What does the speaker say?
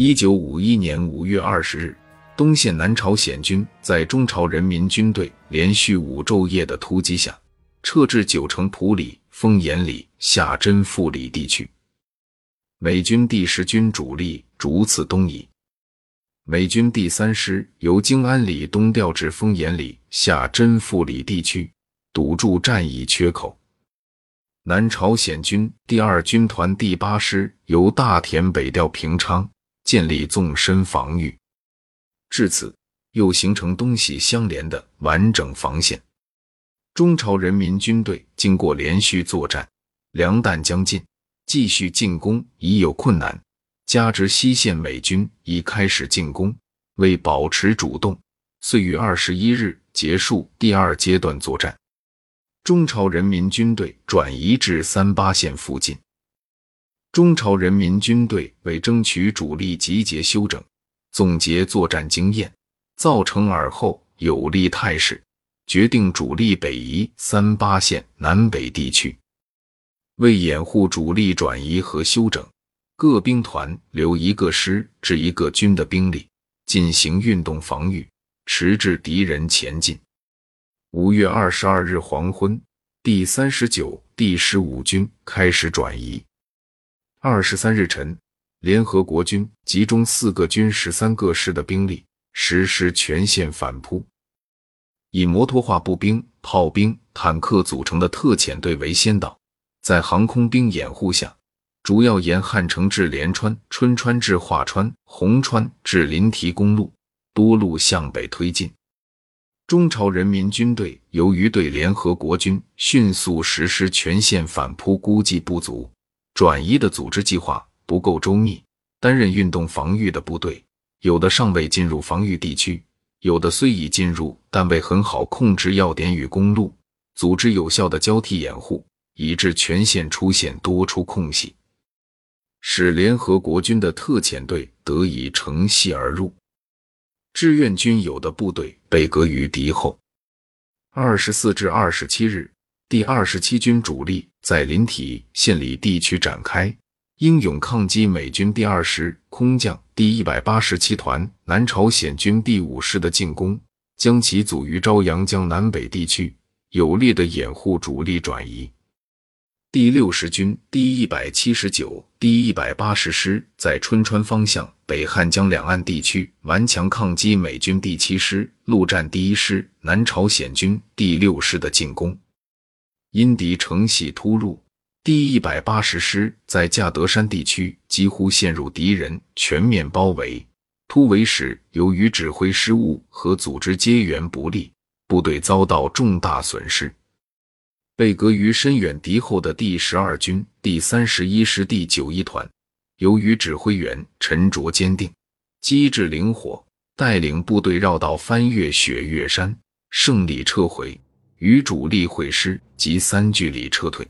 一九五一年五月二十日，东线南朝鲜军在中朝人民军队连续五昼夜的突击下，撤至九城埔里、丰岩里、下真富里地区。美军第十军主力逐次东移，美军第三师由京安里东调至丰岩里、下真富里地区，堵住战役缺口。南朝鲜军第二军团第八师由大田北调平昌。建立纵深防御，至此又形成东西相连的完整防线。中朝人民军队经过连续作战，粮弹将尽，继续进攻已有困难，加之西线美军已开始进攻，为保持主动，遂于二十一日结束第二阶段作战。中朝人民军队转移至三八线附近。中朝人民军队为争取主力集结休整，总结作战经验，造成尔后有利态势，决定主力北移三八线南北地区。为掩护主力转移和休整，各兵团留一个师至一个军的兵力进行运动防御，迟滞敌人前进。五月二十二日黄昏，第三十九、第十五军开始转移。二十三日晨，联合国军集中四个军十三个师的兵力，实施全线反扑。以摩托化步兵、炮兵、坦克组成的特遣队为先导，在航空兵掩护下，主要沿汉城至连川、春川至华川、红川至临提公路多路向北推进。中朝人民军队由于对联合国军迅速实施全线反扑估计不足。转移的组织计划不够周密，担任运动防御的部队有的尚未进入防御地区，有的虽已进入，但未很好控制要点与公路，组织有效的交替掩护，以致全线出现多处空隙，使联合国军的特遣队得以乘隙而入，志愿军有的部队被隔于敌后。二十四至二十七日。第二十七军主力在临体县里地区展开英勇抗击美军第二师空降第一百八十七团南朝鲜军第五师的进攻，将其阻于朝阳江南北地区，有力的掩护主力转移。第六十军第一百七十九、第一百八十师在春川方向北汉江两岸地区顽强抗击美军第七师陆战第一师南朝鲜军第六师的进攻。因敌乘隙突入，第一百八十师在架德山地区几乎陷入敌人全面包围。突围时，由于指挥失误和组织接援不力，部队遭到重大损失。被隔于深远敌后的第十二军第三十一师第九一团，由于指挥员沉着坚定、机智灵活，带领部队绕道翻越雪岳山，胜利撤回。与主力会师及三距离撤退。